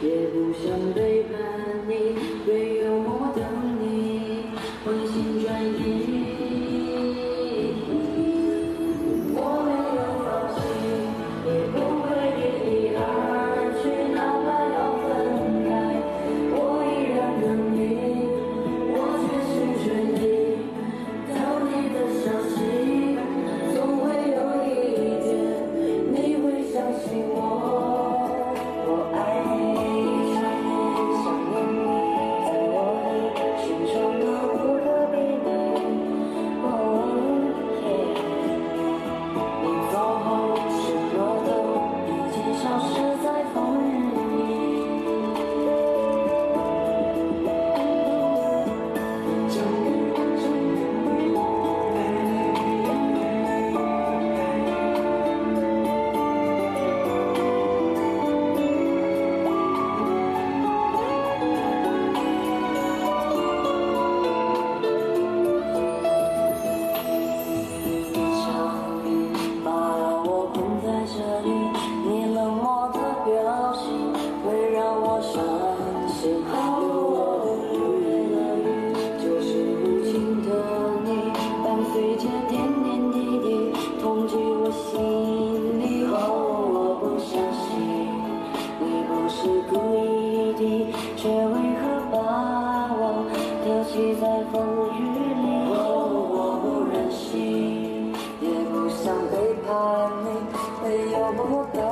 也不想被。伤心哦，我流的泪，就是无情的你，伴随着点点滴滴痛击我心里。哦，我不相信你不是故意的，却为何把我丢弃在风雨里？哦，我不忍心，也不想背叛你，没有目标。